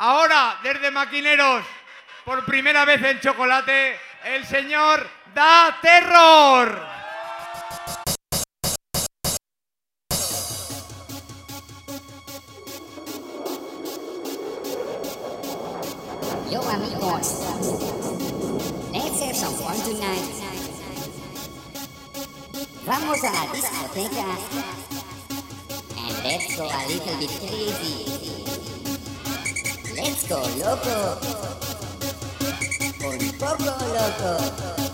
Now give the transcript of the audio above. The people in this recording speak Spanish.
Ahora, desde Maquineros, por primera vez en chocolate, el señor da terror. Yo amigos, let's have some fun tonight. Vamos a la discoteca and let's go a little bit crazy. Let's go loco. Un poco loco.